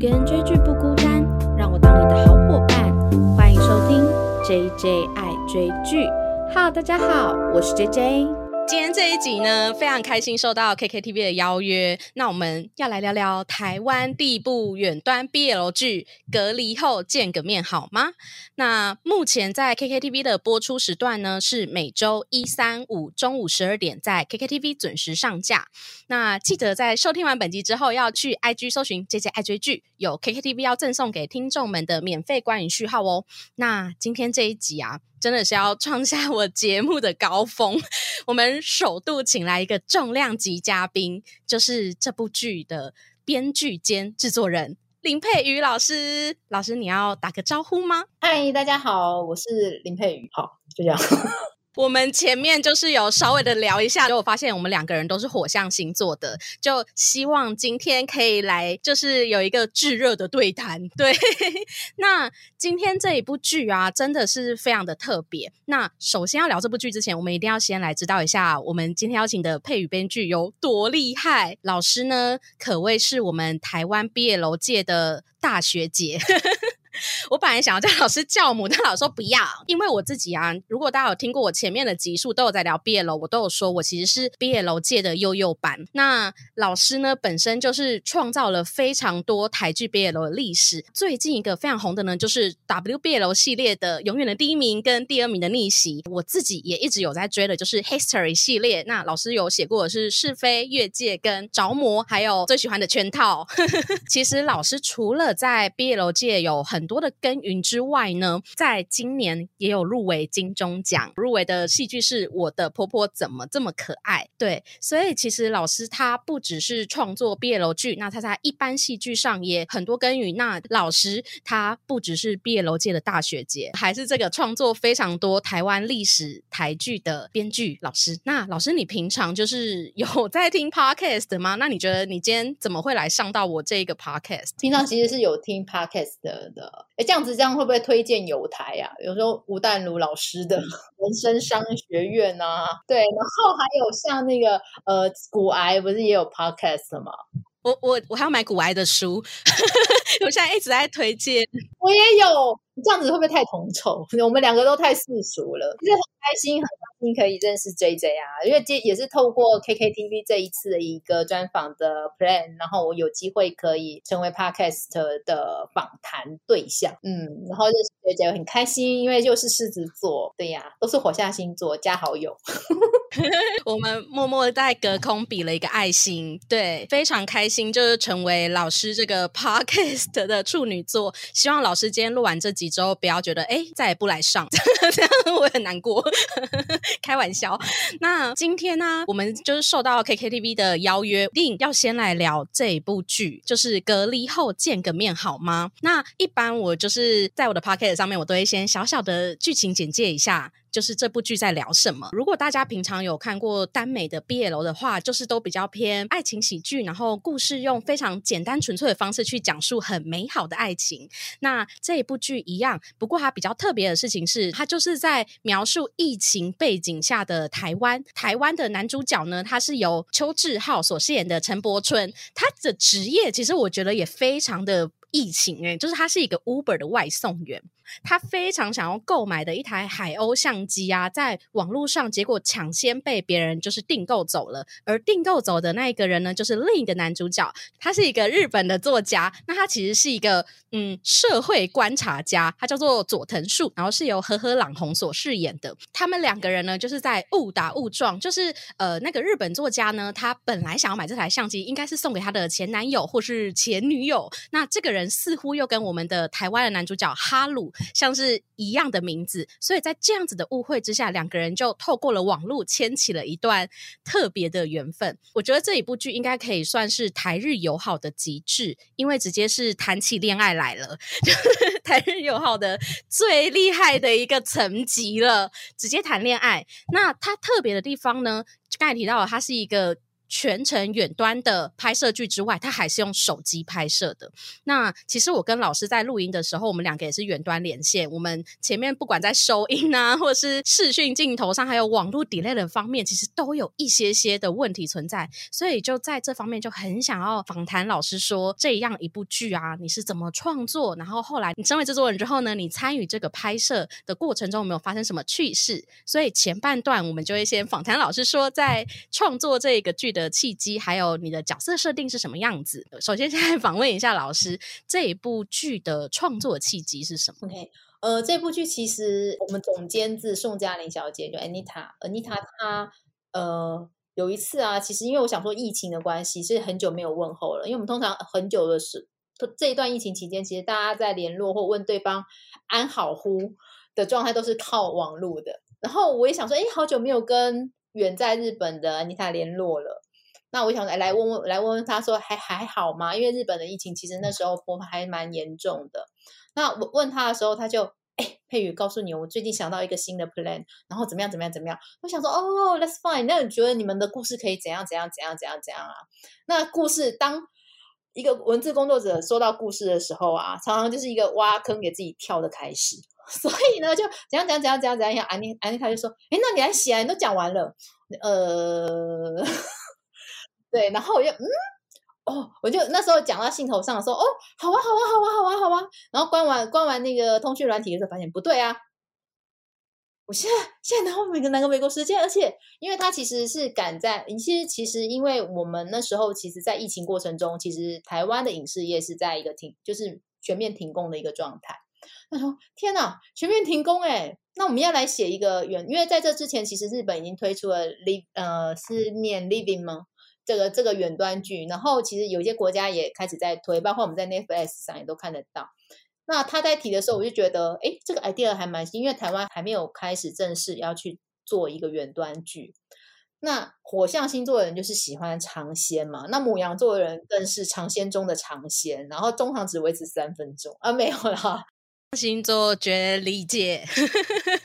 个人追剧不孤单，让我当你的好伙伴。欢迎收听 JJ 爱追剧。好大家好，我是 JJ。今天这一集呢，非常开心受到 KKTV 的邀约，那我们要来聊聊台湾第一部远端 BL 剧《隔离后见个面好吗》。那目前在 KKTV 的播出时段呢，是每周一、三、五中午十二点在 KKTV 准时上架。那记得在收听完本集之后，要去 IG 搜寻 JJ 爱追剧，有 KKTV 要赠送给听众们的免费观影序号哦。那今天这一集啊。真的是要创下我节目的高峰。我们首度请来一个重量级嘉宾，就是这部剧的编剧兼制作人林佩瑜老师。老师，你要打个招呼吗？嗨，大家好，我是林佩瑜。好，就这样。我们前面就是有稍微的聊一下，就我发现我们两个人都是火象星座的，就希望今天可以来，就是有一个炙热的对谈。对，那今天这一部剧啊，真的是非常的特别。那首先要聊这部剧之前，我们一定要先来知道一下，我们今天邀请的配语编剧有多厉害。老师呢，可谓是我们台湾毕业楼界的大学姐。我本来想要叫老师教母，但老师说不要，因为我自己啊，如果大家有听过我前面的集数，都有在聊毕业楼，我都有说我其实是毕业楼界的幼幼班。那老师呢，本身就是创造了非常多台剧毕业楼的历史。最近一个非常红的呢，就是 W 毕业楼系列的永远的第一名跟第二名的逆袭。我自己也一直有在追的，就是 History 系列。那老师有写过的是是非越界跟着魔，还有最喜欢的圈套。其实老师除了在毕业楼界有很很多的耕耘之外呢，在今年也有入围金钟奖，入围的戏剧是我的婆婆怎么这么可爱？对，所以其实老师他不只是创作毕业楼剧，那他在一般戏剧上也很多耕耘。那老师他不只是毕业楼界的大学姐，还是这个创作非常多台湾历史台剧的编剧老师。那老师，你平常就是有在听 podcast 吗？那你觉得你今天怎么会来上到我这个 podcast？平常其实是有听 podcast 的。哎，这样子这样会不会推荐有台啊？有时候吴淡如老师的 人生商学院啊，对，然后还有像那个呃骨癌不是也有 podcast 吗？我我我还要买骨癌的书，我现在一直在推荐。我也有，这样子会不会太同臭？我们两个都太世俗了，就是很开心很。开心可以认识 J J 啊，因为这也是透过 K K T V 这一次的一个专访的 plan，然后我有机会可以成为 Podcast 的访谈对象，嗯，然后认识 J J 很开心，因为就是狮子座，对呀，都是火象星座加好友，我们默默在隔空比了一个爱心，对，非常开心，就是成为老师这个 Podcast 的处女座，希望老师今天录完这集之后，不要觉得哎再也不来上，这样我很难过。开玩笑，那今天呢，我们就是受到 KKTV 的邀约，定要先来聊这一部剧，就是隔离后见个面好吗？那一般我就是在我的 p o c k e t 上面，我都会先小小的剧情简介一下。就是这部剧在聊什么？如果大家平常有看过耽美的 BL 的话，就是都比较偏爱情喜剧，然后故事用非常简单纯粹的方式去讲述很美好的爱情。那这一部剧一样，不过它比较特别的事情是，它就是在描述疫情背景下的台湾。台湾的男主角呢，他是由邱志浩所饰演的陈柏春，他的职业其实我觉得也非常的疫情诶，就是他是一个 Uber 的外送员。他非常想要购买的一台海鸥相机啊，在网络上结果抢先被别人就是订购走了，而订购走的那一个人呢，就是另一个男主角，他是一个日本的作家，那他其实是一个嗯社会观察家，他叫做佐藤树，然后是由和和朗弘所饰演的。他们两个人呢，就是在误打误撞，就是呃那个日本作家呢，他本来想要买这台相机，应该是送给他的前男友或是前女友，那这个人似乎又跟我们的台湾的男主角哈鲁。像是一样的名字，所以在这样子的误会之下，两个人就透过了网络牵起了一段特别的缘分。我觉得这一部剧应该可以算是台日友好的极致，因为直接是谈起恋爱来了，台日友好的最厉害的一个层级了，直接谈恋爱。那它特别的地方呢，刚才提到了，它是一个。全程远端的拍摄剧之外，他还是用手机拍摄的。那其实我跟老师在录音的时候，我们两个也是远端连线。我们前面不管在收音啊，或者是视讯镜头上，还有网络 delay 的方面，其实都有一些些的问题存在。所以就在这方面就很想要访谈老师，说这样一部剧啊，你是怎么创作？然后后来你成为制作人之后呢，你参与这个拍摄的过程中有没有发生什么趣事？所以前半段我们就会先访谈老师，说在创作这个剧的。的契机，还有你的角色设定是什么样子？首先，现在访问一下老师，这一部剧的创作契机是什么？OK，呃，这部剧其实我们总监制宋嘉玲小姐就 Anita，Anita 她呃有一次啊，其实因为我想说疫情的关系，是很久没有问候了，因为我们通常很久的是这一段疫情期间，其实大家在联络或问对方安好乎的状态都是靠网络的。然后我也想说，哎，好久没有跟远在日本的 Anita 联络了。那我想来来问问来问问他说还还好吗？因为日本的疫情其实那时候播还蛮严重的。那我问他的时候，他就哎佩宇告诉你，我最近想到一个新的 plan，然后怎么样怎么样怎么样。我想说哦，that's fine。那你觉得你们的故事可以怎样怎样怎样怎样怎样啊？那故事当一个文字工作者说到故事的时候啊，常常就是一个挖坑给自己跳的开始。所以呢，就怎样怎样怎样怎样怎样。安妮安妮他就说，哎，那你来写，你都讲完了，呃。对，然后我就嗯，哦，我就那时候讲到兴头上说，哦，好啊，好啊，好啊，好啊，好啊。然后关完关完那个通讯软体的时候，发现不对啊。我现在现在拿每个哪个美国时间，而且因为他其实是赶在，其实其实因为我们那时候其实，在疫情过程中，其实台湾的影视业是在一个停，就是全面停工的一个状态。他说：“天哪，全面停工哎，那我们要来写一个原，因为在这之前，其实日本已经推出了 live，呃，是念 living 吗？”这个这个远端剧，然后其实有些国家也开始在推，包括我们在 Netflix 上也都看得到。那他在提的时候，我就觉得，哎，这个 idea 还蛮新，因为台湾还没有开始正式要去做一个远端剧。那火象星座的人就是喜欢尝鲜嘛，那母羊座的人更是尝鲜中的尝鲜，然后中长只维持三分钟啊，没有啦。星座觉得理解，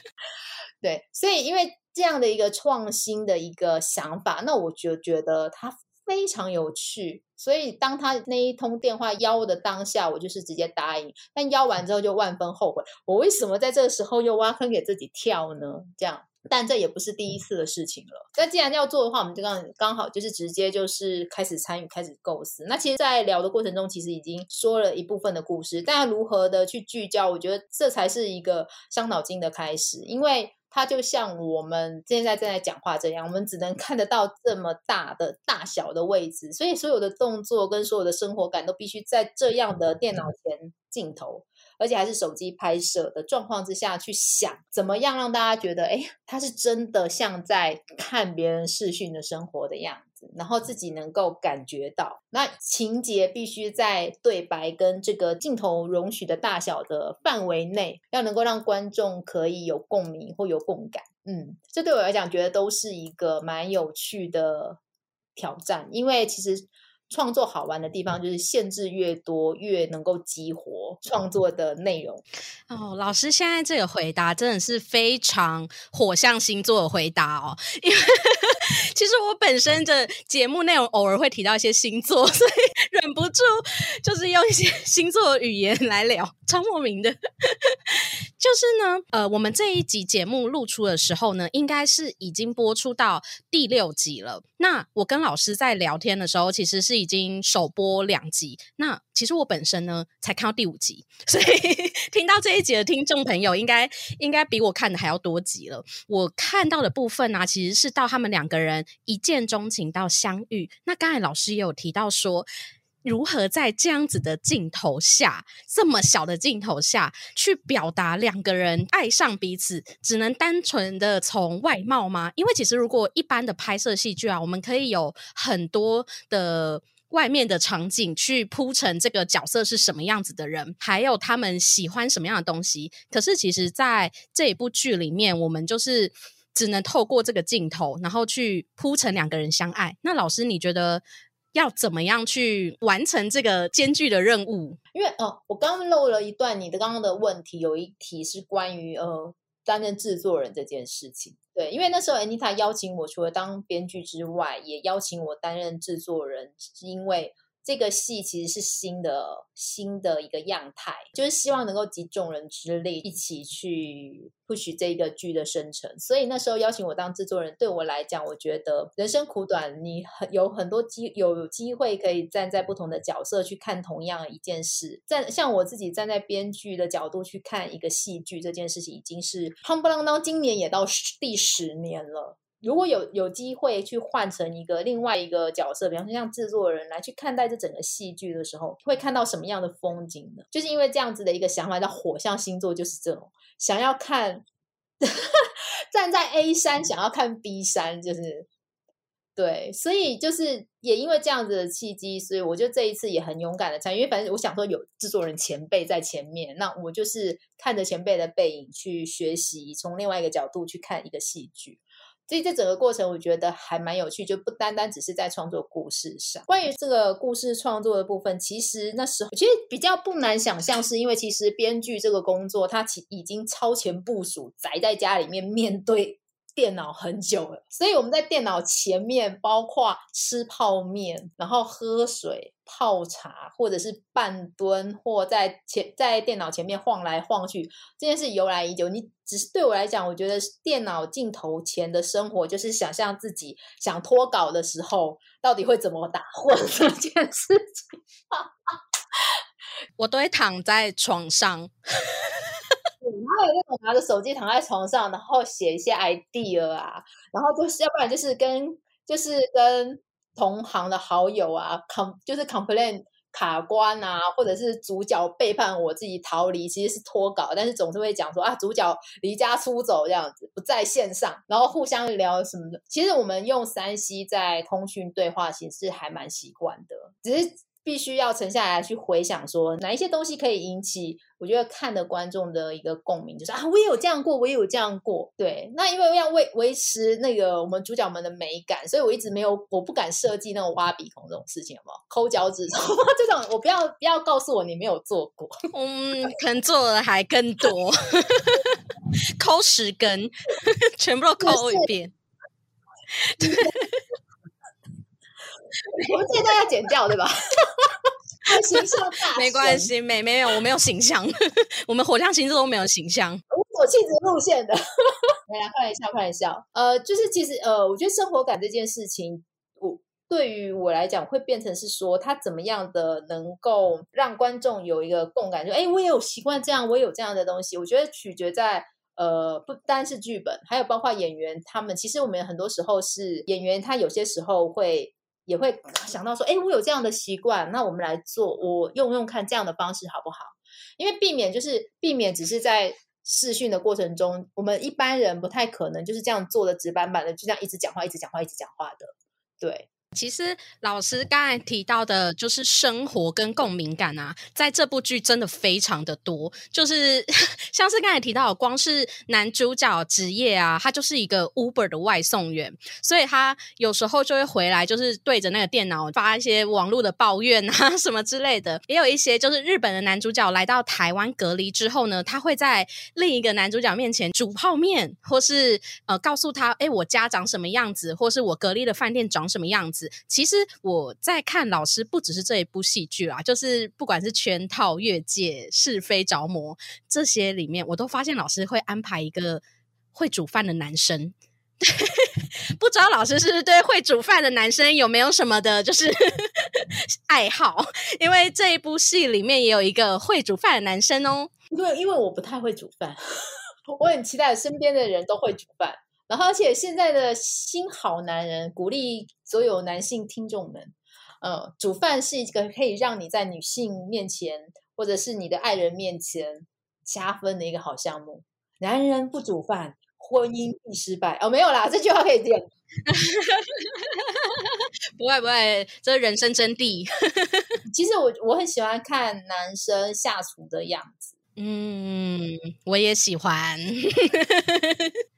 对，所以因为。这样的一个创新的一个想法，那我就觉得他非常有趣。所以当他那一通电话邀的当下，我就是直接答应。但邀完之后就万分后悔，我为什么在这个时候又挖坑给自己跳呢？这样，但这也不是第一次的事情了。那既然要做的话，我们就刚刚好就是直接就是开始参与，开始构思。那其实，在聊的过程中，其实已经说了一部分的故事，但如何的去聚焦，我觉得这才是一个伤脑筋的开始，因为。它就像我们现在正在讲话这样，我们只能看得到这么大的大小的位置，所以所有的动作跟所有的生活感都必须在这样的电脑前镜头，而且还是手机拍摄的状况之下去想，怎么样让大家觉得，哎，它是真的像在看别人视讯的生活的样子。然后自己能够感觉到，那情节必须在对白跟这个镜头容许的大小的范围内，要能够让观众可以有共鸣或有共感。嗯，这对我来讲，觉得都是一个蛮有趣的挑战，因为其实。创作好玩的地方就是限制越多，越能够激活创作的内容。哦，老师现在这个回答真的是非常火象星座的回答哦。因为 其实我本身的节目内容偶尔会提到一些星座，所以忍不住就是用一些星座语言来聊，超莫名的。就是呢，呃，我们这一集节目录出的时候呢，应该是已经播出到第六集了。那我跟老师在聊天的时候，其实是已经首播两集。那其实我本身呢，才看到第五集，所以听到这一集的听众朋友，应该应该比我看的还要多集了。我看到的部分呢，其实是到他们两个人一见钟情到相遇。那刚才老师也有提到说。如何在这样子的镜头下，这么小的镜头下去表达两个人爱上彼此，只能单纯的从外貌吗？因为其实如果一般的拍摄戏剧啊，我们可以有很多的外面的场景去铺成这个角色是什么样子的人，还有他们喜欢什么样的东西。可是其实，在这一部剧里面，我们就是只能透过这个镜头，然后去铺成两个人相爱。那老师，你觉得？要怎么样去完成这个艰巨的任务？因为哦，我刚刚漏了一段你的刚刚的问题，有一题是关于呃担任制作人这件事情。对，因为那时候 Anita 邀请我，除了当编剧之外，也邀请我担任制作人，是因为。这个戏其实是新的新的一个样态，就是希望能够集众人之力一起去 push 这个剧的生成。所以那时候邀请我当制作人，对我来讲，我觉得人生苦短，你很有很多机有机会可以站在不同的角色去看同样一件事。站像我自己站在编剧的角度去看一个戏剧这件事情，已经是夯不啷当，今年也到第十年了。如果有有机会去换成一个另外一个角色，比方说像制作人来去看待这整个戏剧的时候，会看到什么样的风景呢？就是因为这样子的一个想法，叫火象星座就是这种想要看 站在 A 山想要看 B 山，就是对，所以就是也因为这样子的契机，所以我就这一次也很勇敢的参与，因为反正我想说有制作人前辈在前面，那我就是看着前辈的背影去学习，从另外一个角度去看一个戏剧。所以这整个过程我觉得还蛮有趣，就不单单只是在创作故事上。关于这个故事创作的部分，其实那时候其实比较不难想象，是因为其实编剧这个工作，它其已经超前部署，宅在家里面面对。电脑很久了，所以我们在电脑前面，包括吃泡面，然后喝水、泡茶，或者是半蹲，或在前在电脑前面晃来晃去，这件事由来已久。你只是对我来讲，我觉得电脑镜头前的生活，就是想象自己想脱稿的时候，到底会怎么打混这件事情。我都会躺在床上。还有那种拿着手机躺在床上，然后写一些 idea 啊，然后就是要不然就是跟就是跟同行的好友啊，com 就是 complain 卡关啊，或者是主角背叛我自己逃离，其实是脱稿，但是总是会讲说啊，主角离家出走这样子不在线上，然后互相聊什么的。其实我们用三 C 在通讯对话形式还蛮习惯的，只是。必须要沉下来去回想，说哪一些东西可以引起我觉得看的观众的一个共鸣，就是啊，我也有这样过，我也有这样过。对，那因为要维维持那个我们主角们的美感，所以我一直没有，我不敢设计那种挖鼻孔这种事情，有没有？抠脚趾头 这种，我不要不要告诉我你没有做过。嗯，可能做的还更多，抠十根，全部都抠一遍。对。我们这段要剪掉，对吧？形象大，没关系，没没有，我没有形象，我们火象星座都没有形象，无所气质路线的。来来，开玩笑，开玩笑。呃，就是其实呃，我觉得生活感这件事情，我对于我来讲，会变成是说，他怎么样的能够让观众有一个共感，就哎，我也有习惯这样，我有这样的东西。我觉得取决在呃，不单是剧本，还有包括演员他们。其实我们很多时候是演员，他有些时候会。也会想到说，哎，我有这样的习惯，那我们来做，我用用看这样的方式好不好？因为避免就是避免，只是在试训的过程中，我们一般人不太可能就是这样做的直板板的，就这样一直讲话，一直讲话，一直讲话的，对。其实老师刚才提到的，就是生活跟共鸣感啊，在这部剧真的非常的多。就是 像是刚才提到，光是男主角职业啊，他就是一个 Uber 的外送员，所以他有时候就会回来，就是对着那个电脑发一些网络的抱怨啊 什么之类的。也有一些就是日本的男主角来到台湾隔离之后呢，他会在另一个男主角面前煮泡面，或是呃告诉他，哎，我家长什么样子，或是我隔离的饭店长什么样子。其实我在看老师，不只是这一部戏剧啦，就是不管是圈套、越界、是非着魔这些里面，我都发现老师会安排一个会煮饭的男生。不知道老师是不是对会煮饭的男生有没有什么的，就是 爱好？因为这一部戏里面也有一个会煮饭的男生哦。因为因为我不太会煮饭，我很期待身边的人都会煮饭。然后，而且现在的新好男人鼓励所有男性听众们，呃，煮饭是一个可以让你在女性面前或者是你的爱人面前加分的一个好项目。男人不煮饭，婚姻必失败。哦，没有啦，这句话可以点。不会不会，这是人生真谛。其实我我很喜欢看男生下厨的样子。嗯，我也喜欢。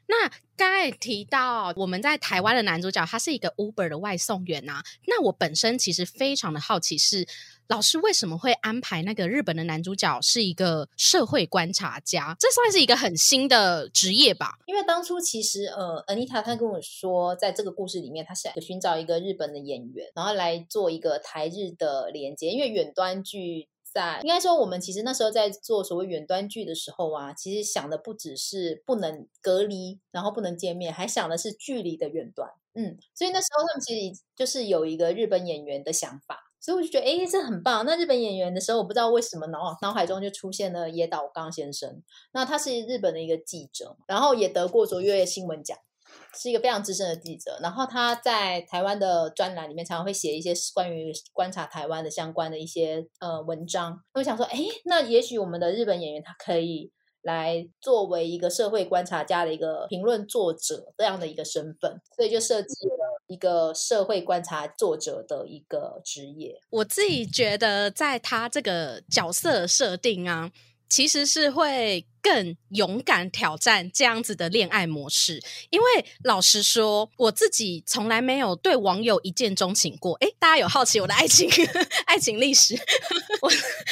那刚才提到我们在台湾的男主角，他是一个 Uber 的外送员啊。那我本身其实非常的好奇，是老师为什么会安排那个日本的男主角是一个社会观察家？这算是一个很新的职业吧？因为当初其实呃，Anita 她跟我说，在这个故事里面，他是寻找一个日本的演员，然后来做一个台日的连接，因为远端剧。在应该说，我们其实那时候在做所谓远端剧的时候啊，其实想的不只是不能隔离，然后不能见面，还想的是距离的远端。嗯，所以那时候他们其实就是有一个日本演员的想法，所以我就觉得，哎，这很棒。那日本演员的时候，我不知道为什么脑脑海中就出现了野岛刚先生。那他是日本的一个记者，然后也得过卓越新闻奖。是一个非常资深的记者，然后他在台湾的专栏里面常常会写一些关于观察台湾的相关的一些呃文章。我想说，哎，那也许我们的日本演员他可以来作为一个社会观察家的一个评论作者这样的一个身份，所以就设计了一个社会观察作者的一个职业。我自己觉得，在他这个角色设定啊，其实是会。更勇敢挑战这样子的恋爱模式，因为老实说，我自己从来没有对网友一见钟情过。诶，大家有好奇我的爱情 爱情历史？我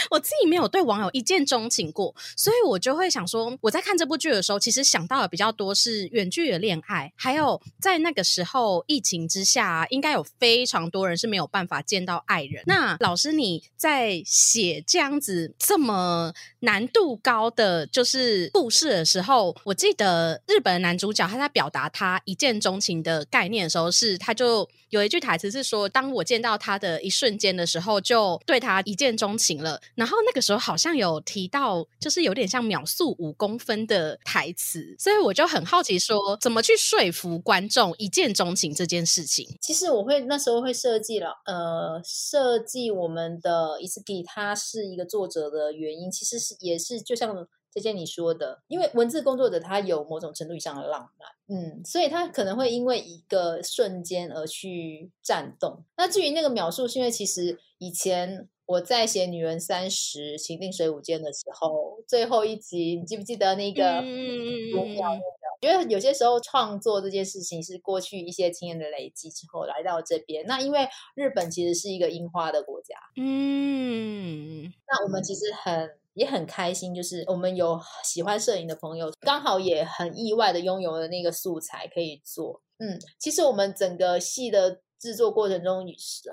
我自己没有对网友一见钟情过，所以我就会想说，我在看这部剧的时候，其实想到的比较多是远距的恋爱，还有在那个时候疫情之下，应该有非常多人是没有办法见到爱人。那老师你在写这样子这么难度高的，就是。是故事的时候，我记得日本男主角他在表达他一见钟情的概念的时候，是他就有一句台词是说：“当我见到他的一瞬间的时候，就对他一见钟情了。”然后那个时候好像有提到，就是有点像秒速五公分的台词，所以我就很好奇，说怎么去说服观众一见钟情这件事情。其实我会那时候会设计了，呃，设计我们的伊斯蒂他是一个作者的原因，其实是也是就像。这些你说的，因为文字工作者他有某种程度以上的浪漫，嗯，所以他可能会因为一个瞬间而去颤动。那至于那个描述，是因为其实以前我在写《女人三十情定水舞间》的时候，最后一集，你记不记得那个？嗯嗯嗯嗯。觉得有些时候创作这件事情是过去一些经验的累积之后来到这边。那因为日本其实是一个樱花的国家，嗯，那我们其实很。也很开心，就是我们有喜欢摄影的朋友，刚好也很意外的拥有了那个素材可以做。嗯，其实我们整个戏的。制作过程中，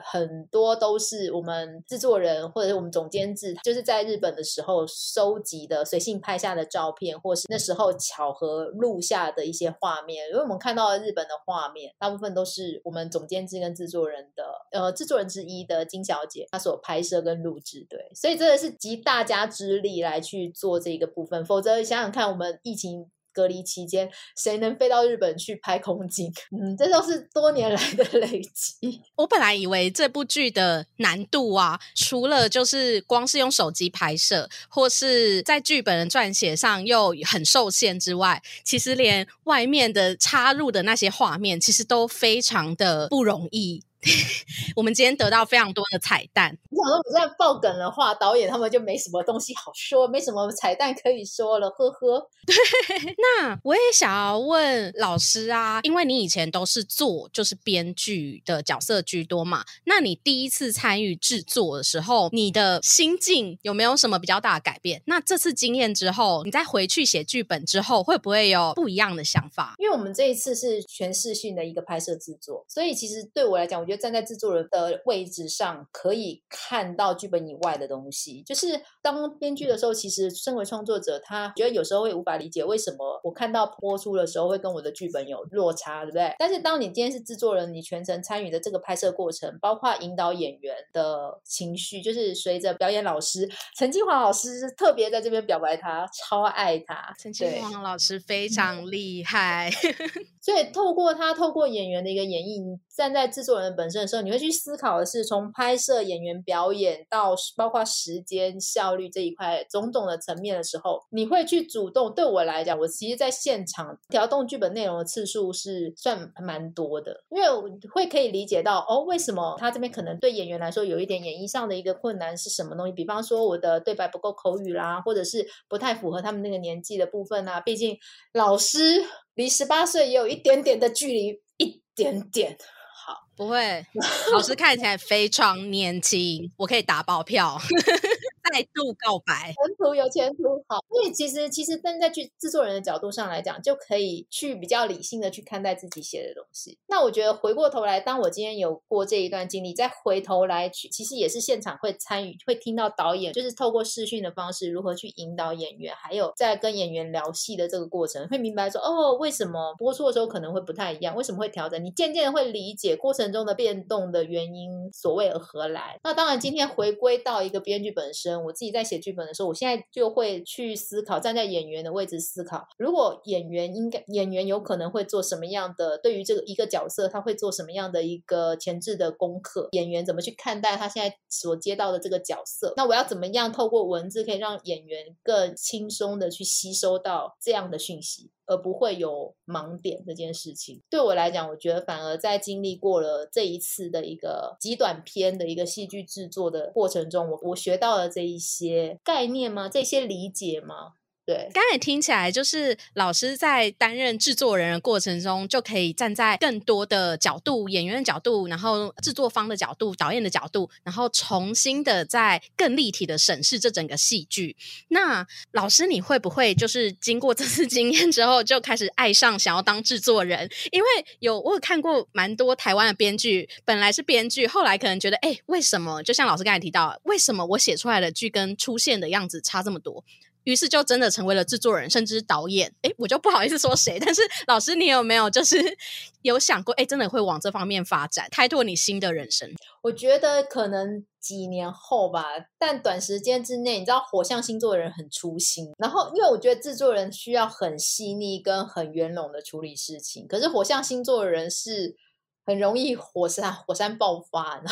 很多都是我们制作人或者是我们总监制，就是在日本的时候收集的随性拍下的照片，或是那时候巧合录下的一些画面。因为我们看到了日本的画面，大部分都是我们总监制跟制作人的，呃，制作人之一的金小姐她所拍摄跟录制。对，所以真的是集大家之力来去做这个部分，否则想想看，我们疫情。隔离期间，谁能飞到日本去拍空景？嗯，这都是多年来的累积。我本来以为这部剧的难度啊，除了就是光是用手机拍摄，或是在剧本的撰写上又很受限之外，其实连外面的插入的那些画面，其实都非常的不容易。我们今天得到非常多的彩蛋。你想说我在爆梗的话，导演他们就没什么东西好说，没什么彩蛋可以说了，呵呵。对，那我也想要问老师啊，因为你以前都是做就是编剧的角色居多嘛，那你第一次参与制作的时候，你的心境有没有什么比较大的改变？那这次经验之后，你再回去写剧本之后，会不会有不一样的想法？因为我们这一次是全视讯的一个拍摄制作，所以其实对我来讲，我觉得。站在制作人的位置上，可以看到剧本以外的东西。就是当编剧的时候，其实身为创作者，他觉得有时候会无法理解为什么我看到播出的时候会跟我的剧本有落差，对不对？但是当你今天是制作人，你全程参与的这个拍摄过程，包括引导演员的情绪，就是随着表演老师陈金华老师特别在这边表白，他超爱他。陈金华老师非常厉害，所以透过他透过演员的一个演绎，站在制作人本。身的时候，你会去思考的是从拍摄、演员表演到包括时间效率这一块种种的层面的时候，你会去主动。对我来讲，我其实在现场调动剧本内容的次数是算蛮多的，因为会可以理解到哦，为什么他这边可能对演员来说有一点演绎上的一个困难是什么东西？比方说我的对白不够口语啦，或者是不太符合他们那个年纪的部分啊。毕竟老师离十八岁也有一点点的距离，一点点。好，不会，老师看起来非常年轻，我可以打包票。再度告白，前途有前途。好，所以其实其实站在剧制作人的角度上来讲，就可以去比较理性的去看待自己写的东西。那我觉得回过头来，当我今天有过这一段经历，再回头来去，其实也是现场会参与，会听到导演就是透过视讯的方式如何去引导演员，还有在跟演员聊戏的这个过程，会明白说哦，为什么播出的时候可能会不太一样，为什么会调整？你渐渐的会理解过程中的变动的原因，所谓而何来。那当然，今天回归到一个编剧本身。我自己在写剧本的时候，我现在就会去思考，站在演员的位置思考，如果演员应该演员有可能会做什么样的，对于这个一个角色，他会做什么样的一个前置的功课？演员怎么去看待他现在所接到的这个角色？那我要怎么样透过文字可以让演员更轻松的去吸收到这样的讯息？而不会有盲点这件事情，对我来讲，我觉得反而在经历过了这一次的一个极短篇的一个戏剧制作的过程中，我我学到了这一一些概念吗？这些理解吗？对，刚才听起来就是老师在担任制作人的过程中，就可以站在更多的角度，演员的角度，然后制作方的角度，导演的角度，然后重新的在更立体的审视这整个戏剧。那老师，你会不会就是经过这次经验之后，就开始爱上想要当制作人？因为有我有看过蛮多台湾的编剧，本来是编剧，后来可能觉得，哎，为什么？就像老师刚才提到，为什么我写出来的剧跟出现的样子差这么多？于是就真的成为了制作人，甚至导演。哎，我就不好意思说谁，但是老师，你有没有就是 有想过，哎，真的会往这方面发展，开拓你新的人生？我觉得可能几年后吧，但短时间之内，你知道火象星座的人很粗心，然后因为我觉得制作人需要很细腻跟很圆融的处理事情，可是火象星座的人是很容易火山火山爆发。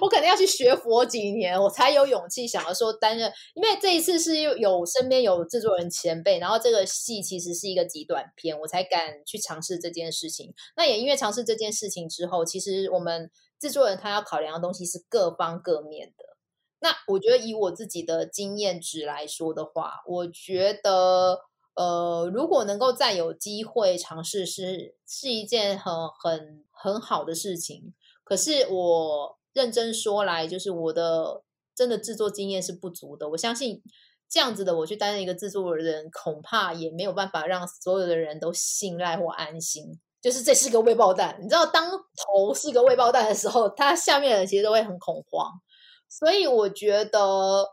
我可能要去学佛几年，我才有勇气想要说担任。因为这一次是有身边有制作人前辈，然后这个戏其实是一个极短片，我才敢去尝试这件事情。那也因为尝试这件事情之后，其实我们制作人他要考量的东西是各方各面的。那我觉得以我自己的经验值来说的话，我觉得呃，如果能够再有机会尝试，是是一件很很很好的事情。可是我认真说来，就是我的真的制作经验是不足的。我相信这样子的我去担任一个制作人，恐怕也没有办法让所有的人都信赖或安心。就是这是个未爆弹，你知道，当头是个未爆弹的时候，他下面的人其实都会很恐慌。所以我觉得，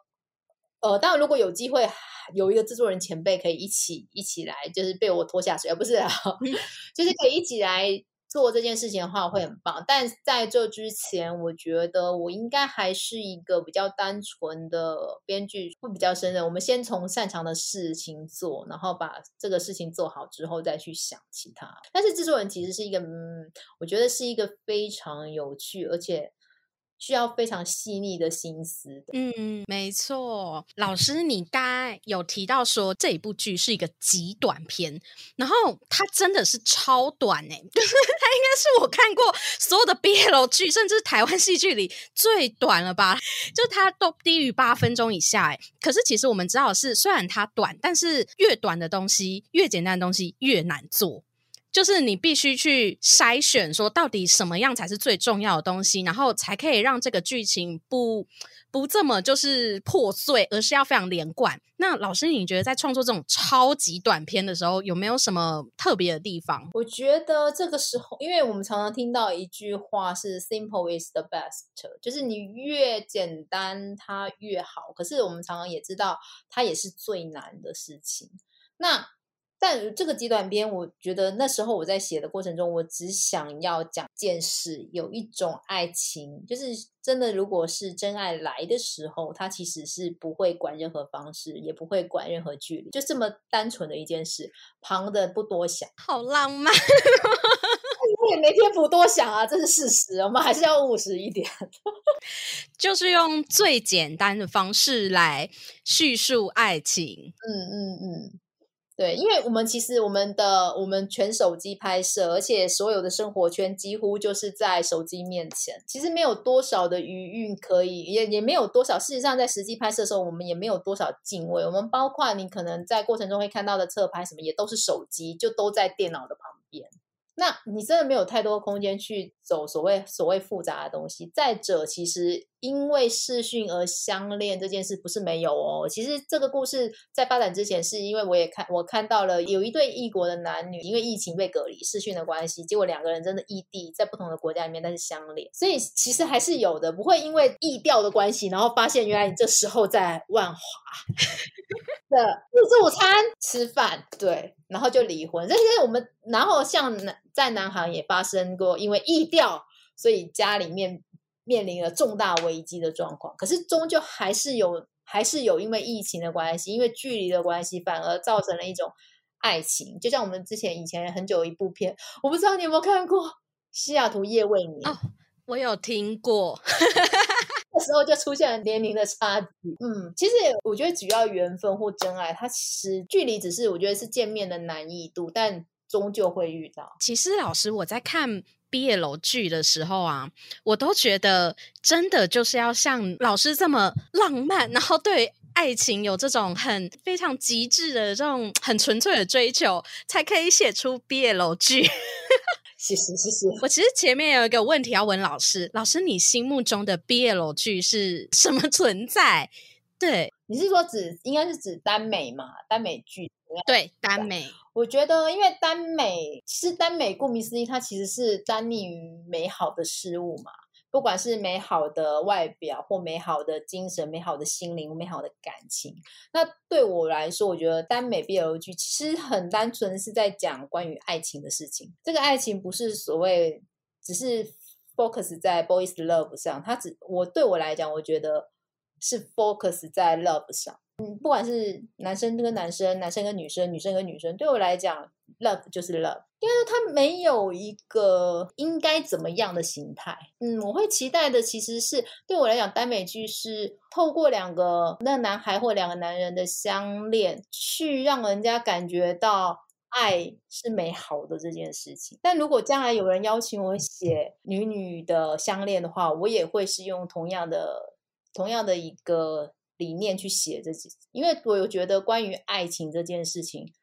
呃，当然如果有机会有一个制作人前辈可以一起一起来，就是被我拖下水，而不是啊，就是可以一起来。做这件事情的话会很棒，但在这之前，我觉得我应该还是一个比较单纯的编剧，会比较胜任。我们先从擅长的事情做，然后把这个事情做好之后再去想其他。但是制作人其实是一个，嗯，我觉得是一个非常有趣而且。需要非常细腻的心思。嗯，没错。老师，你刚才有提到说这一部剧是一个极短片，然后它真的是超短哎，它应该是我看过所有的 BL 剧，甚至台湾戏剧里最短了吧？就它都低于八分钟以下哎。可是其实我们知道是，虽然它短，但是越短的东西，越简单的东西越难做。就是你必须去筛选，说到底什么样才是最重要的东西，然后才可以让这个剧情不不这么就是破碎，而是要非常连贯。那老师，你觉得在创作这种超级短片的时候，有没有什么特别的地方？我觉得这个时候，因为我们常常听到一句话是 “simple is the best”，就是你越简单它越好。可是我们常常也知道，它也是最难的事情。那但这个极短篇，我觉得那时候我在写的过程中，我只想要讲件事，有一种爱情，就是真的，如果是真爱来的时候，他其实是不会管任何方式，也不会管任何距离，就这么单纯的一件事，旁的不多想，好浪漫。也没天赋多想啊，这是事实。我们还是要务实一点，就是用最简单的方式来叙述爱情。嗯嗯嗯。对，因为我们其实我们的我们全手机拍摄，而且所有的生活圈几乎就是在手机面前，其实没有多少的余韵可以，也也没有多少。事实上，在实际拍摄的时候，我们也没有多少敬畏。我们包括你可能在过程中会看到的侧拍什么，也都是手机，就都在电脑的旁边。那你真的没有太多空间去走所谓所谓复杂的东西。再者，其实因为视讯而相恋这件事不是没有哦。其实这个故事在发展之前，是因为我也看我看到了有一对异国的男女，因为疫情被隔离视讯的关系，结果两个人真的异地在不同的国家里面，但是相恋。所以其实还是有的，不会因为异调的关系，然后发现原来你这时候在万华。的自助餐吃饭，对，然后就离婚。这些我们，然后像南在南航也发生过，因为异调，所以家里面面临了重大危机的状况。可是终究还是有，还是有因为疫情的关系，因为距离的关系，反而造成了一种爱情。就像我们之前以前很久一部片，我不知道你有没有看过《西雅图夜未眠》哦，我有听过。那时候就出现了年龄的差距。嗯，其实我觉得只要缘分或真爱，它其实距离只是我觉得是见面的难易度，但终究会遇到。其实老师我在看毕业楼剧的时候啊，我都觉得真的就是要像老师这么浪漫，然后对爱情有这种很非常极致的这种很纯粹的追求，才可以写出毕业楼剧。谢 谢谢谢。我其实前面有一个问题要问老师，老师，你心目中的 BL 剧是什么存在？对，你是说指应该是指耽美嘛？耽美剧？对，耽美。我觉得，因为耽美其实耽美顾名思义，它其实是耽溺于美好的事物嘛。不管是美好的外表，或美好的精神、美好的心灵、美好的感情，那对我来说，我觉得耽美 BL 剧其实很单纯是在讲关于爱情的事情。这个爱情不是所谓只是 focus 在 boys love 上，它只我对我来讲，我觉得是 focus 在 love 上。不管是男生跟男生、男生跟女生、女生跟女生，对我来讲，love 就是 love。因为它没有一个应该怎么样的形态，嗯，我会期待的其实是对我来讲，耽美剧是透过两个那男孩或两个男人的相恋，去让人家感觉到爱是美好的这件事情。但如果将来有人邀请我写女女的相恋的话，我也会是用同样的同样的一个理念去写这几，因为我有觉得关于爱情这件事情。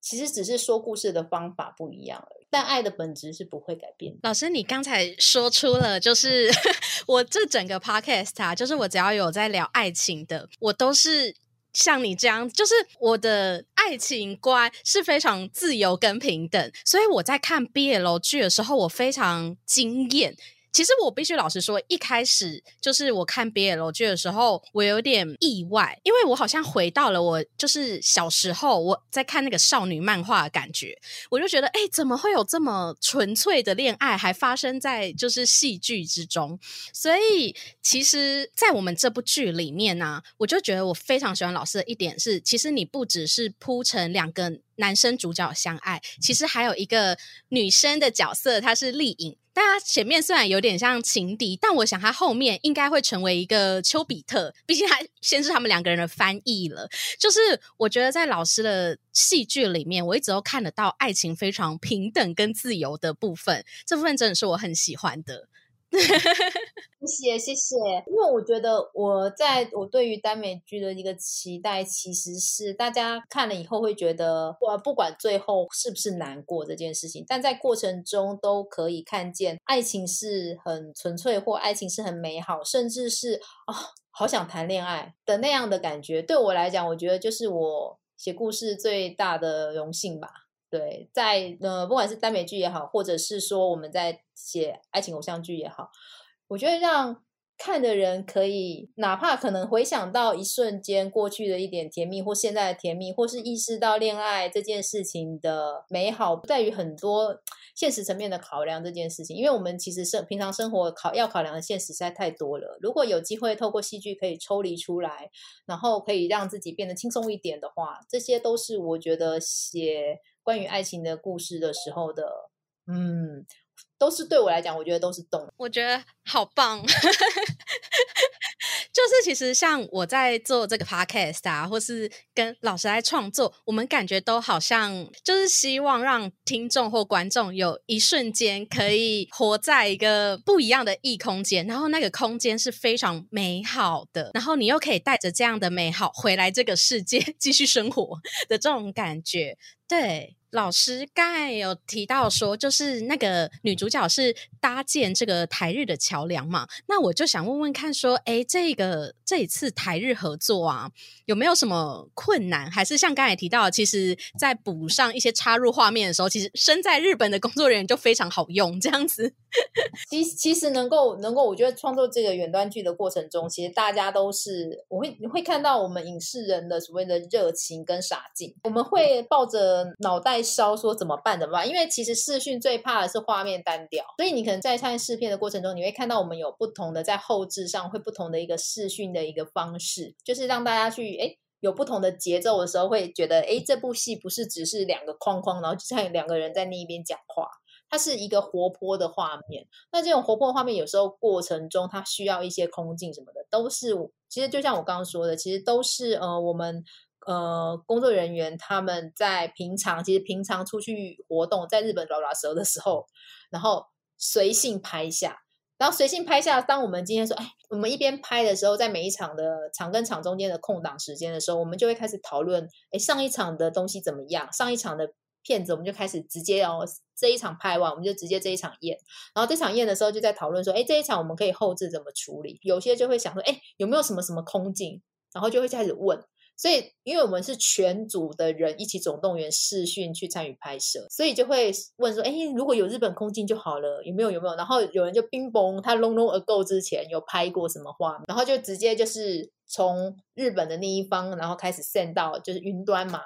其实只是说故事的方法不一样而已，但爱的本质是不会改变。老师，你刚才说出了，就是 我这整个 podcast 啊，就是我只要有在聊爱情的，我都是像你这样，就是我的爱情观是非常自由跟平等，所以我在看 BL 剧的时候，我非常惊艳。其实我必须老实说，一开始就是我看 BL 剧的时候，我有点意外，因为我好像回到了我就是小时候我在看那个少女漫画的感觉，我就觉得，哎，怎么会有这么纯粹的恋爱，还发生在就是戏剧之中？所以，其实，在我们这部剧里面呢，我就觉得我非常喜欢老师的一点是，其实你不只是铺成两个男生主角相爱，其实还有一个女生的角色，她是丽颖。但他前面虽然有点像情敌，但我想他后面应该会成为一个丘比特。毕竟他 先是他们两个人的翻译了。就是我觉得在老师的戏剧里面，我一直都看得到爱情非常平等跟自由的部分。这部分真的是我很喜欢的。谢谢谢谢，因为我觉得我在我对于耽美剧的一个期待，其实是大家看了以后会觉得，哇，不管最后是不是难过这件事情，但在过程中都可以看见爱情是很纯粹，或爱情是很美好，甚至是啊，好想谈恋爱的那样的感觉。对我来讲，我觉得就是我写故事最大的荣幸吧。对，在呃，不管是耽美剧也好，或者是说我们在写爱情偶像剧也好，我觉得让看的人可以，哪怕可能回想到一瞬间过去的一点甜蜜，或现在的甜蜜，或是意识到恋爱这件事情的美好，不在于很多现实层面的考量这件事情。因为我们其实生平常生活考要考量的现实实在太多了。如果有机会透过戏剧可以抽离出来，然后可以让自己变得轻松一点的话，这些都是我觉得写。关于爱情的故事的时候的，嗯，都是对我来讲，我觉得都是动。我觉得好棒。就是其实像我在做这个 podcast 啊，或是跟老师来创作，我们感觉都好像就是希望让听众或观众有一瞬间可以活在一个不一样的异空间，然后那个空间是非常美好的，然后你又可以带着这样的美好回来这个世界 继续生活的这种感觉，对。老师刚才有提到说，就是那个女主角是搭建这个台日的桥梁嘛？那我就想问问看，说，哎，这个这一次台日合作啊，有没有什么困难？还是像刚才提到，其实在补上一些插入画面的时候，其实身在日本的工作人员就非常好用，这样子。其其实能够能够，我觉得创作这个远端剧的过程中，其实大家都是我会你会看到我们影视人的所谓的热情跟傻劲，我们会抱着脑袋。烧说怎么办？怎么办？因为其实视讯最怕的是画面单调，所以你可能在看视片的过程中，你会看到我们有不同的在后置上会不同的一个视讯的一个方式，就是让大家去哎有不同的节奏的时候，会觉得哎这部戏不是只是两个框框，然后就像两个人在那一边讲话，它是一个活泼的画面。那这种活泼的画面有时候过程中它需要一些空镜什么的，都是其实就像我刚刚说的，其实都是呃我们。呃，工作人员他们在平常其实平常出去活动，在日本拉拉蛇的时候，然后随性拍下，然后随性拍下。当我们今天说，哎，我们一边拍的时候，在每一场的场跟场中间的空档时间的时候，我们就会开始讨论，哎，上一场的东西怎么样？上一场的片子，我们就开始直接哦，这一场拍完，我们就直接这一场验。然后这场验的时候，就在讨论说，哎，这一场我们可以后置怎么处理？有些就会想说，哎，有没有什么什么空镜？然后就会开始问。所以，因为我们是全组的人一起总动员视讯去参与拍摄，所以就会问说：“哎，如果有日本空镜就好了，有没有？有没有？”然后有人就冰崩，他 long long ago 之前有拍过什么画，然后就直接就是从日本的那一方，然后开始 send 到就是云端嘛，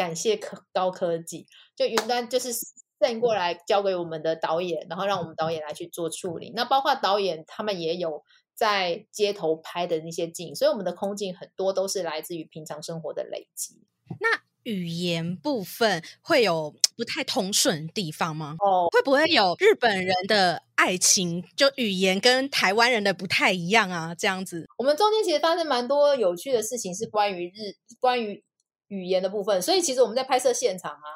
感谢科高科技，就云端就是 send 过来交给我们的导演，然后让我们导演来去做处理。那包括导演他们也有。在街头拍的那些景，所以我们的空镜很多都是来自于平常生活的累积。那语言部分会有不太通顺的地方吗？哦，会不会有日本人的爱情就语言跟台湾人的不太一样啊？这样子，我们中间其实发生蛮多有趣的事情，是关于日关于语言的部分。所以其实我们在拍摄现场啊，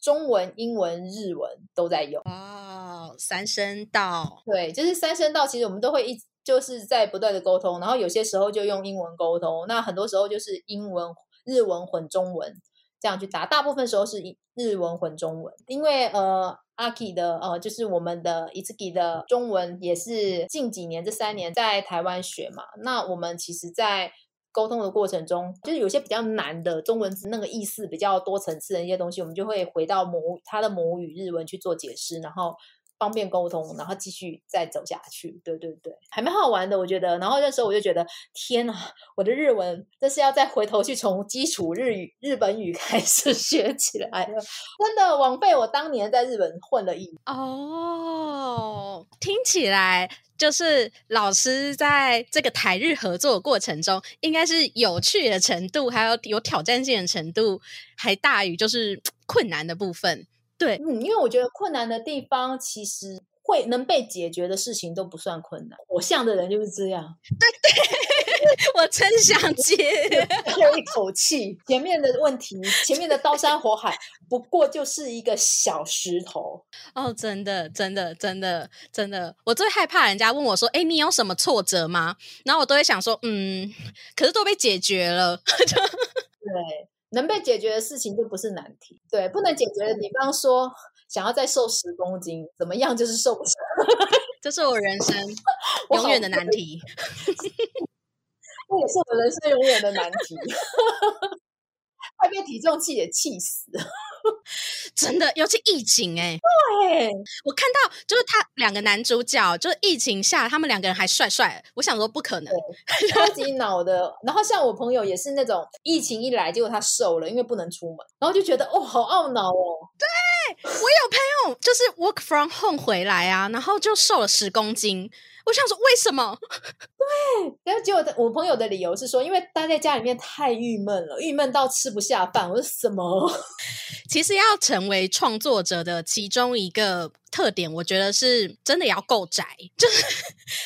中文、英文、日文都在用。哦，三声道，对，就是三声道。其实我们都会一。就是在不断的沟通，然后有些时候就用英文沟通，那很多时候就是英文、日文混中文这样去打，大部分时候是日文混中文，因为呃，阿 K 的呃，就是我们的 i t s k i 的中文也是近几年这三年在台湾学嘛，那我们其实，在沟通的过程中，就是有些比较难的中文字，那个意思比较多层次的一些东西，我们就会回到母他的母语日文去做解释，然后。方便沟通，然后继续再走下去。对对对，还蛮好玩的，我觉得。然后那时候我就觉得，天哪，我的日文这是要再回头去从基础日语、日本语开始学起来了，真的枉费我当年在日本混了一。哦，听起来就是老师在这个台日合作过程中，应该是有趣的程度，还有有挑战性的程度，还大于就是 困难的部分。对，嗯，因为我觉得困难的地方，其实会能被解决的事情都不算困难。我像的人就是这样。对 对，我真想接，呼一口气。前面的问题，前面的刀山火海，不过就是一个小石头。哦，真的，真的，真的，真的，我最害怕人家问我说：“哎，你有什么挫折吗？”然后我都会想说：“嗯，可是都被解决了。”对。能被解决的事情就不是难题，对，不能解决的，比方说想要再瘦十公斤，怎么样就是瘦不下，这是 我人生永远的难题，这也是我人生永远的难题，快被体重计也气死。真的，尤其疫情哎，对我看到就是他两个男主角，就是疫情下他们两个人还帅帅，我想说不可能，超级恼的。然后像我朋友也是那种疫情一来，结果他瘦了，因为不能出门，然后就觉得哦，好懊恼哦。对我有朋友就是 work from home 回来啊，然后就瘦了十公斤。我想说，为什么？对，然后结果我朋友的理由是说，因为待在家里面太郁闷了，郁闷到吃不下饭。我说什么？其实要成为创作者的其中一个特点，我觉得是真的要够宅。就是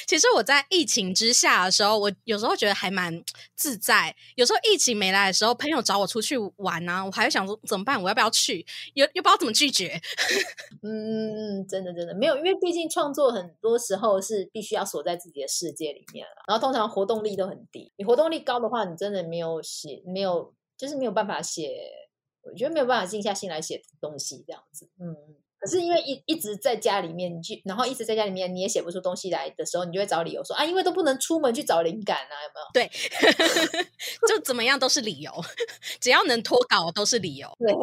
其实我在疫情之下的时候，我有时候觉得还蛮自在。有时候疫情没来的时候，朋友找我出去玩啊，我还想说怎么办？我要不要去？又又不知道怎么拒绝。嗯，真的真的没有，因为毕竟创作很多时候是必须要锁在自己的世界里面了，然后通常活动力都很低。你活动力高的话，你真的没有写，没有就是没有办法写，我觉得没有办法静下心来写东西这样子。嗯，可是因为一一直在家里面，你去，然后一直在家里面，你也写不出东西来的时候，你就会找理由说啊，因为都不能出门去找灵感啊，有没有？对，就怎么样都是理由，只要能脱稿都是理由。对。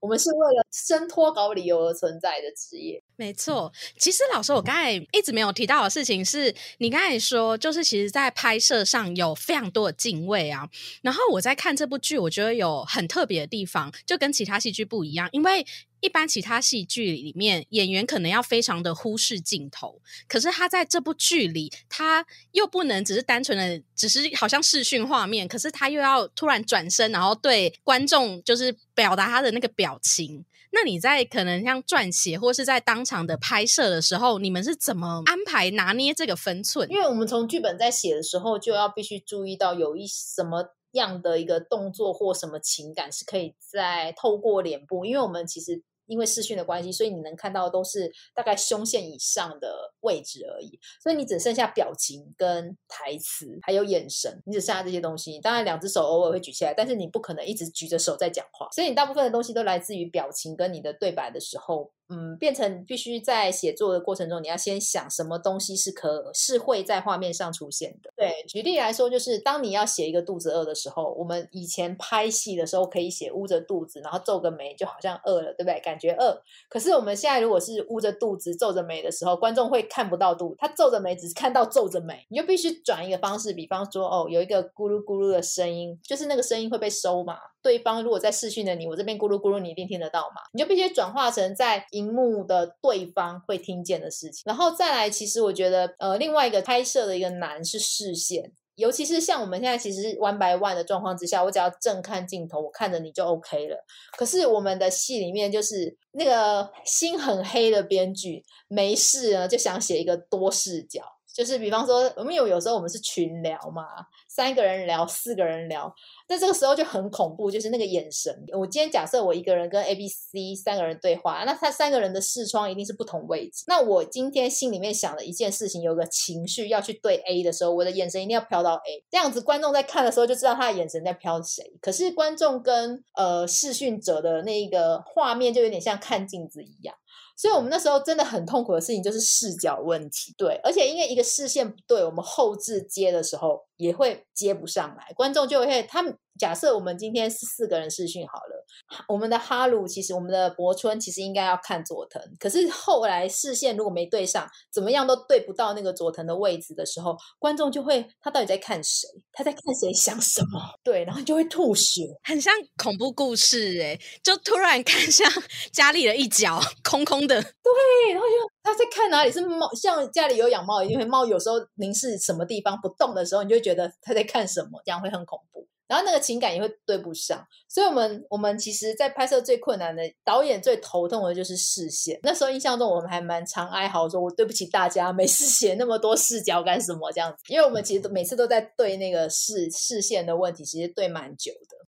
我们是为了生脱稿理由而存在的职业，没错。其实老师，我刚才一直没有提到的事情是，你刚才说，就是其实，在拍摄上有非常多的敬畏啊。然后我在看这部剧，我觉得有很特别的地方，就跟其他戏剧不一样，因为。一般其他戏剧里面，演员可能要非常的忽视镜头，可是他在这部剧里，他又不能只是单纯的，只是好像视讯画面，可是他又要突然转身，然后对观众就是表达他的那个表情。那你在可能像撰写或是在当场的拍摄的时候，你们是怎么安排拿捏这个分寸？因为我们从剧本在写的时候，就要必须注意到有一什么。样的一个动作或什么情感是可以在透过脸部，因为我们其实因为视讯的关系，所以你能看到的都是大概胸线以上的位置而已，所以你只剩下表情跟台词还有眼神，你只剩下这些东西。当然，两只手偶尔会举起来，但是你不可能一直举着手在讲话，所以你大部分的东西都来自于表情跟你的对白的时候。嗯，变成必须在写作的过程中，你要先想什么东西是可是会在画面上出现的。对，举例来说，就是当你要写一个肚子饿的时候，我们以前拍戏的时候可以写捂着肚子，然后皱个眉，就好像饿了，对不对？感觉饿。可是我们现在如果是捂着肚子皱着眉的时候，观众会看不到肚，他皱着眉只是看到皱着眉，你就必须转一个方式，比方说，哦，有一个咕噜咕噜的声音，就是那个声音会被收嘛。对方如果在视讯的你，我这边咕噜咕噜，你一定听得到嘛？你就必须转化成在荧幕的对方会听见的事情。然后再来，其实我觉得，呃，另外一个拍摄的一个难是视线，尤其是像我们现在其实 one by one 的状况之下，我只要正看镜头，我看着你就 OK 了。可是我们的戏里面就是那个心很黑的编剧，没事呢就想写一个多视角，就是比方说，我们有有时候我们是群聊嘛，三个人聊，四个人聊。在这个时候就很恐怖，就是那个眼神。我今天假设我一个人跟 A、B、C 三个人对话，那他三个人的视窗一定是不同位置。那我今天心里面想的一件事情，有个情绪要去对 A 的时候，我的眼神一定要飘到 A，这样子观众在看的时候就知道他的眼神在飘谁。可是观众跟呃视讯者的那个画面就有点像看镜子一样。所以，我们那时候真的很痛苦的事情就是视角问题。对，而且因为一个视线不对，我们后置接的时候也会接不上来，观众就会他。假设我们今天是四个人试训好了，我们的哈鲁其实我们的博春其实应该要看佐藤，可是后来视线如果没对上，怎么样都对不到那个佐藤的位置的时候，观众就会他到底在看谁？他在看谁想什么？对，然后就会吐血，很像恐怖故事哎，就突然看向 家里的一角空空的，对，然后就他在看哪里是猫，像家里有养猫，因为猫有时候凝视什么地方不动的时候，你就觉得他在看什么，这样会很恐怖。然后那个情感也会对不上，所以我们我们其实，在拍摄最困难的导演最头痛的就是视线。那时候印象中，我们还蛮常哀嚎说：“我对不起大家，没事写那么多视角干什么？”这样子，因为我们其实每次都在对那个视视线的问题，其实对蛮久的。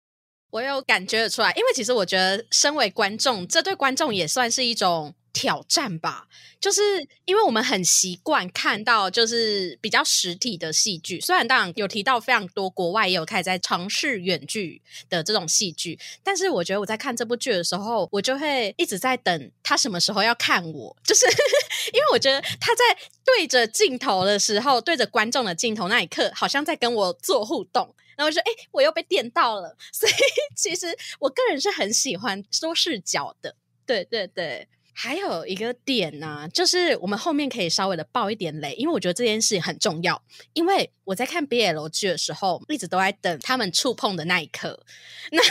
我有感觉得出来，因为其实我觉得，身为观众，这对观众也算是一种。挑战吧，就是因为我们很习惯看到就是比较实体的戏剧，虽然当然有提到非常多国外也有开始在尝试远距的这种戏剧，但是我觉得我在看这部剧的时候，我就会一直在等他什么时候要看我，就是 因为我觉得他在对着镜头的时候，对着观众的镜头那一刻，好像在跟我做互动，然后我说：“哎，我又被电到了。”所以其实我个人是很喜欢多视角的，对对对。还有一个点呢，就是我们后面可以稍微的爆一点雷，因为我觉得这件事情很重要。因为我在看 BL 剧的时候，一直都在等他们触碰的那一刻。那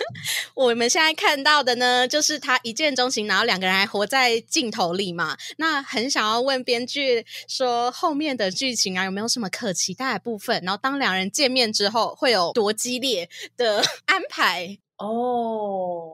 我们现在看到的呢，就是他一见钟情，然后两个人还活在镜头里嘛。那很想要问编剧说，后面的剧情啊，有没有什么可期待的部分？然后当两人见面之后，会有多激烈的 安排？哦，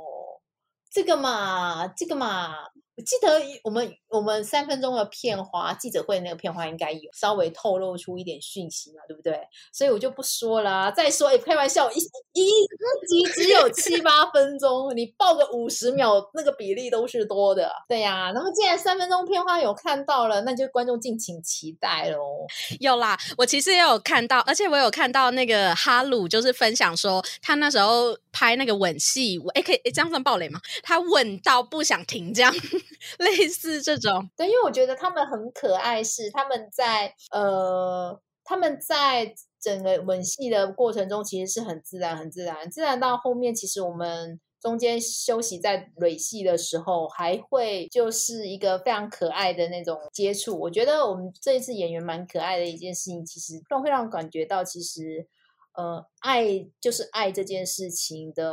这个嘛，这个嘛。记得我们我们三分钟的片花记者会那个片花应该有稍微透露出一点讯息嘛，对不对？所以我就不说了。再说，哎，开玩笑，一一集只有七八分钟，你报个五十秒，那个比例都是多的。对呀，那么既然三分钟片花有看到了，那就观众敬请期待喽。有啦，我其实也有看到，而且我有看到那个哈鲁就是分享说，他那时候拍那个吻戏，哎，可以这样算暴雷吗？他吻到不想停，这样。类似这种，对，因为我觉得他们很可爱，是他们在呃，他们在整个吻戏的过程中，其实是很自然，很自然，自然到后面，其实我们中间休息在蕊戏的时候，还会就是一个非常可爱的那种接触。我觉得我们这一次演员蛮可爱的一件事情，其实会让感觉到，其实呃，爱就是爱这件事情的，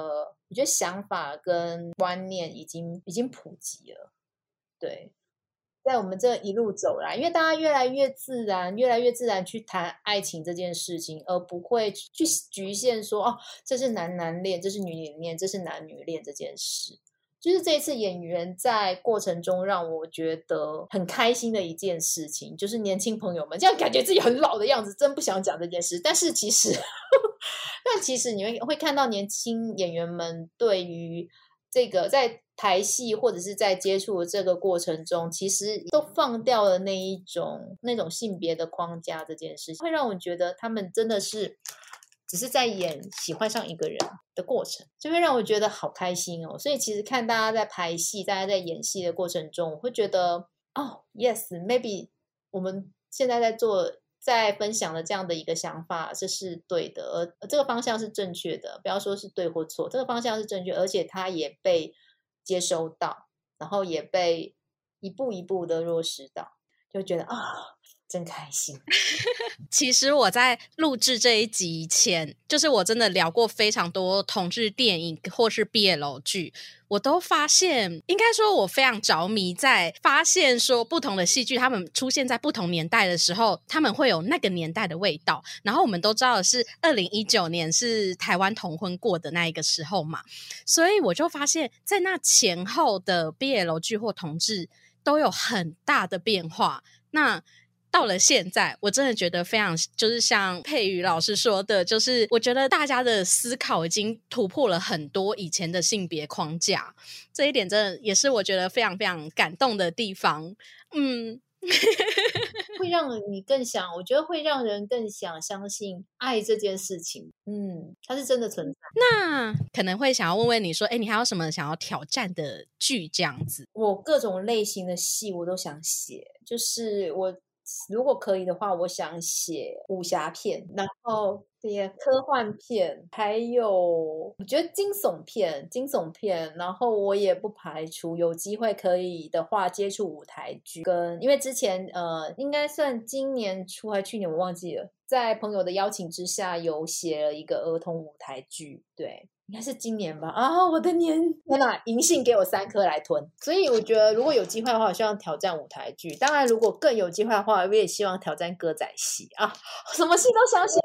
我觉得想法跟观念已经已经普及了。对，在我们这一路走来，因为大家越来越自然，越来越自然去谈爱情这件事情，而不会去局限说哦，这是男男恋，这是女女恋，这是男女恋这件事。就是这一次演员在过程中让我觉得很开心的一件事情，就是年轻朋友们这样感觉自己很老的样子，真不想讲这件事。但是其实，但其实你会会看到年轻演员们对于这个在。排戏或者是在接触这个过程中，其实都放掉了那一种那种性别的框架，这件事情会让我觉得他们真的是只是在演喜欢上一个人的过程，就会让我觉得好开心哦。所以其实看大家在排戏、大家在演戏的过程中，我会觉得哦，yes，maybe 我们现在在做、在分享的这样的一个想法，这是对的，而这个方向是正确的。不要说是对或错，这个方向是正确，而且它也被。接收到，然后也被一步一步的落实到，就觉得啊，真开心。其实我在录制这一集前，就是我真的聊过非常多同志电影或是毕业楼剧。我都发现，应该说，我非常着迷，在发现说不同的戏剧，他们出现在不同年代的时候，他们会有那个年代的味道。然后我们都知道是二零一九年是台湾同婚过的那一个时候嘛，所以我就发现，在那前后的毕业楼剧或同志都有很大的变化。那到了现在，我真的觉得非常，就是像佩瑜老师说的，就是我觉得大家的思考已经突破了很多以前的性别框架，这一点真的也是我觉得非常非常感动的地方。嗯，会让你更想，我觉得会让人更想相信爱这件事情。嗯，它是真的存在。那可能会想要问问你说，哎，你还有什么想要挑战的剧这样子？我各种类型的戏我都想写，就是我。如果可以的话，我想写武侠片，然后些科幻片，还有我觉得惊悚片，惊悚片。然后我也不排除有机会可以的话接触舞台剧，跟因为之前呃，应该算今年初还去年我忘记了，在朋友的邀请之下，有写了一个儿童舞台剧，对。应该是今年吧啊！我的年天哪，银杏给我三颗来吞。所以我觉得，如果有机会的话，我希望挑战舞台剧。当然，如果更有机会的话，我也希望挑战歌仔戏啊！什么戏都想写。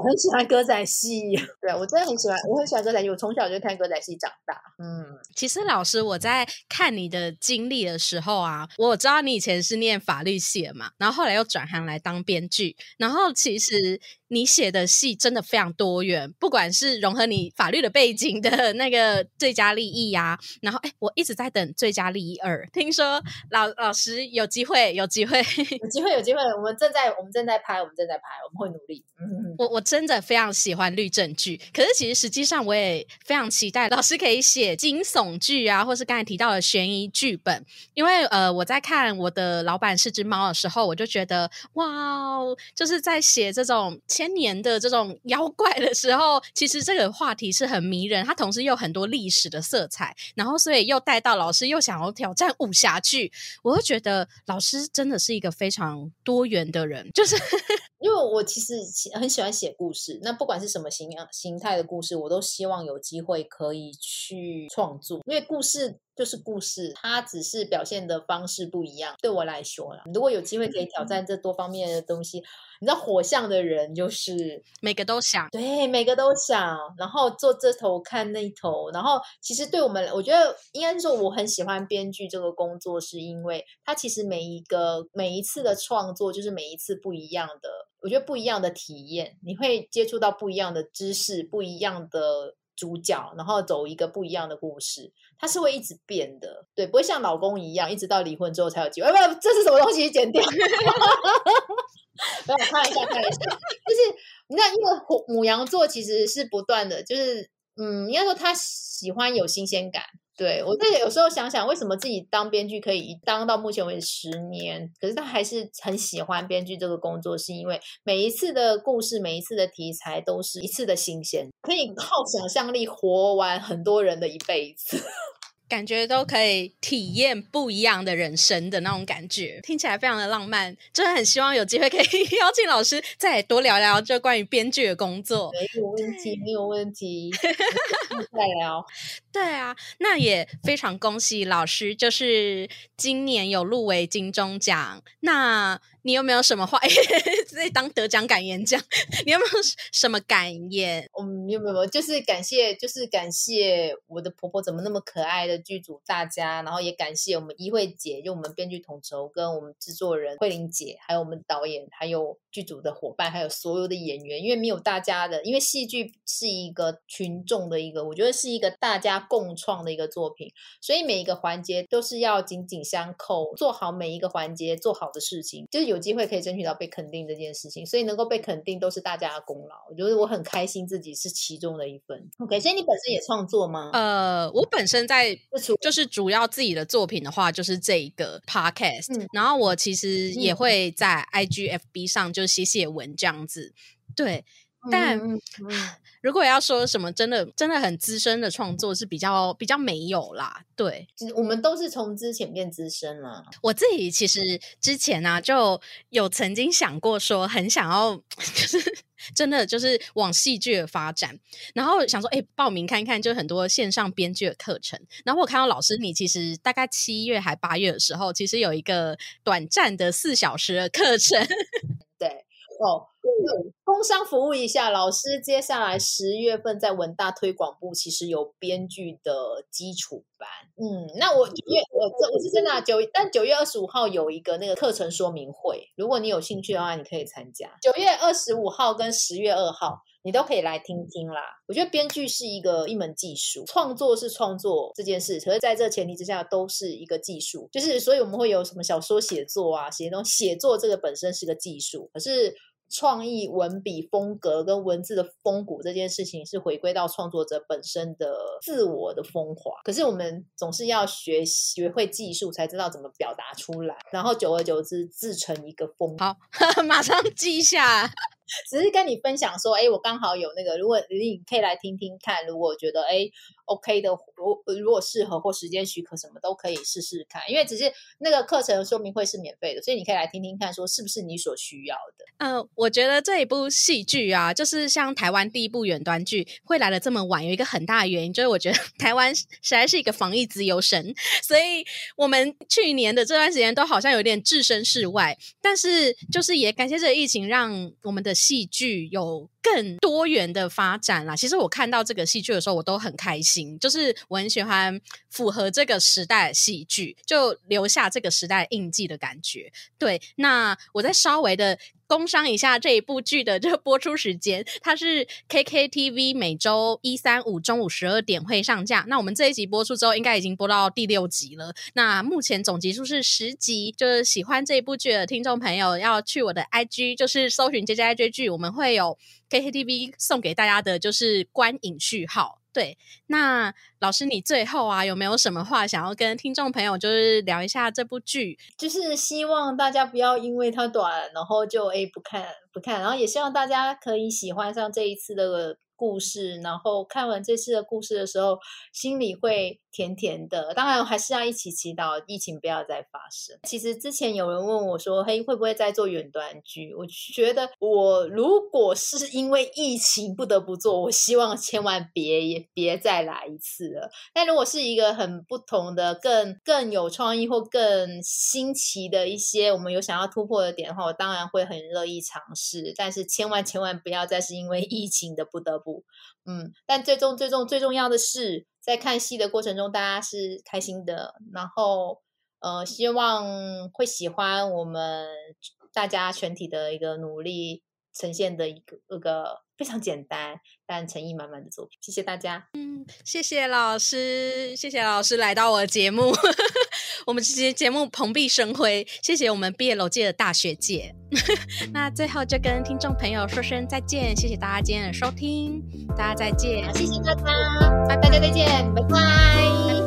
我很喜欢歌仔戏，对我真的很喜欢，我很喜欢歌仔戏。我从小就看歌仔戏长大。嗯，其实老师，我在看你的经历的时候啊，我知道你以前是念法律系的嘛，然后后来又转行来当编剧，然后其实。你写的戏真的非常多元，不管是融合你法律的背景的 那个最佳利益呀，然后哎，我一直在等最佳利益二，听说老老师有机会，有机会，有机会，有机会，我们正在，我们正在拍，我们正在拍，我们会努力。嗯我我真的非常喜欢律政剧，可是其实实际上我也非常期待 老师可以写惊悚剧啊，或是刚才提到的悬疑剧本，因为呃，我在看我的老板是只猫的时候，我就觉得哇，就是在写这种。千年的这种妖怪的时候，其实这个话题是很迷人，它同时又很多历史的色彩，然后所以又带到老师又想要挑战武侠剧，我就觉得老师真的是一个非常多元的人，就是 因为我其实很喜欢写故事，那不管是什么形样形态的故事，我都希望有机会可以去创作，因为故事。就是故事，它只是表现的方式不一样。对我来说啦，如果有机会可以挑战这多方面的东西，你知道火象的人就是每个都想，对，每个都想，然后做这头看那头，然后其实对我们，我觉得应该是说我很喜欢编剧这个工作，是因为它其实每一个每一次的创作就是每一次不一样的，我觉得不一样的体验，你会接触到不一样的知识，不一样的。主角，然后走一个不一样的故事，它是会一直变的，对，不会像老公一样，一直到离婚之后才有机会。不，这是什么东西？剪掉。没有，开玩笑，开玩笑。就是你看，因为母羊座其实是不断的，就是嗯，应该说他喜欢有新鲜感。对我自己有时候想想，为什么自己当编剧可以当到目前为止十年，可是他还是很喜欢编剧这个工作，是因为每一次的故事，每一次的题材都是一次的新鲜，可以靠想象力活完很多人的一辈子。感觉都可以体验不一样的人生的那种感觉，听起来非常的浪漫。真的很希望有机会可以 邀请老师再多聊聊这关于编剧的工作。没有问题，没有问题，再聊。对啊，那也非常恭喜老师，就是今年有入围金钟奖。那你有没有什么话 在当得奖感言讲？你有没有什么感言？嗯，没有没有，就是感谢，就是感谢我的婆婆怎么那么可爱的剧组大家，然后也感谢我们一慧姐，就我们编剧统筹跟我们制作人慧玲姐，还有我们导演，还有剧组的伙伴，还有所有的演员。因为没有大家的，因为戏剧是一个群众的一个，我觉得是一个大家共创的一个作品，所以每一个环节都是要紧紧相扣，做好每一个环节，做好的事情，就。有机会可以争取到被肯定这件事情，所以能够被肯定都是大家的功劳。我觉得我很开心自己是其中的一份。OK，所以你本身也创作吗？呃，我本身在就是主要自己的作品的话，就是这一个 Podcast。然后我其实也会在 IGFB 上就写写文这样子。对。但如果要说什么真的真的很资深的创作是比较比较没有啦，对，我们都是从之前变资深了。我自己其实之前呢就有曾经想过说很想要，就是真的就是往戏剧的发展，然后想说哎报名看看，就很多线上编剧的课程。然后我看到老师你其实大概七月还八月的时候，其实有一个短暂的四小时的课程，对。哦，工商服务一下，老师，接下来十月份在文大推广部其实有编剧的基础班。嗯，那我九月我这我是真的九，但九月二十五号有一个那个课程说明会，如果你有兴趣的话，你可以参加。九月二十五号跟十月二号，你都可以来听听啦。我觉得编剧是一个一门技术，创作是创作这件事，可是在这前提之下都是一个技术，就是所以我们会有什么小说写作啊，写东写作这个本身是个技术，可是。创意文笔风格跟文字的风骨这件事情是回归到创作者本身的自我的风华。可是我们总是要学学会技术，才知道怎么表达出来，然后久而久之自成一个风。好，马上记下。只是跟你分享说，哎，我刚好有那个，如果你可以来听听看，如果觉得哎。OK 的，如如果适合或时间许可，什么都可以试试看。因为只是那个课程说明会是免费的，所以你可以来听听看，说是不是你所需要的。嗯，我觉得这一部戏剧啊，就是像台湾第一部远端剧会来的这么晚，有一个很大的原因，就是我觉得 台湾实在是一个防疫自由神，所以我们去年的这段时间都好像有点置身事外。但是就是也感谢这个疫情，让我们的戏剧有。更多元的发展啦！其实我看到这个戏剧的时候，我都很开心。就是我很喜欢符合这个时代的戏剧，就留下这个时代印记的感觉。对，那我再稍微的。工商一下这一部剧的这个播出时间，它是 KKTV 每周一三五中午十二点会上架。那我们这一集播出之后，应该已经播到第六集了。那目前总集数是十集。就是喜欢这一部剧的听众朋友，要去我的 IG，就是搜寻 JJ 追剧，我们会有 KKTV 送给大家的，就是观影序号。对，那老师，你最后啊，有没有什么话想要跟听众朋友，就是聊一下这部剧？就是希望大家不要因为它短，然后就诶不看不看，然后也希望大家可以喜欢上这一次的故事，然后看完这次的故事的时候，心里会甜甜的。当然还是要一起祈祷疫情不要再发生。其实之前有人问我说：“嘿，会不会再做远端剧？”我觉得我如果是因为疫情不得不做，我希望千万别也别再来一次了。但如果是一个很不同的、更更有创意或更新奇的一些我们有想要突破的点的话，我当然会很乐意尝试。但是千万千万不要再是因为疫情的不得不。嗯，但最重最重最重要的是，在看戏的过程中，大家是开心的，然后呃，希望会喜欢我们大家全体的一个努力呈现的一个一个非常简单但诚意满满的作品。谢谢大家，嗯，谢谢老师，谢谢老师来到我的节目。我们这期节目蓬荜生辉，谢谢我们毕业楼界的大学姐。那最后就跟听众朋友说声再见，谢谢大家今天的收听，大家再见，谢谢大家，拜拜大家再见，拜拜。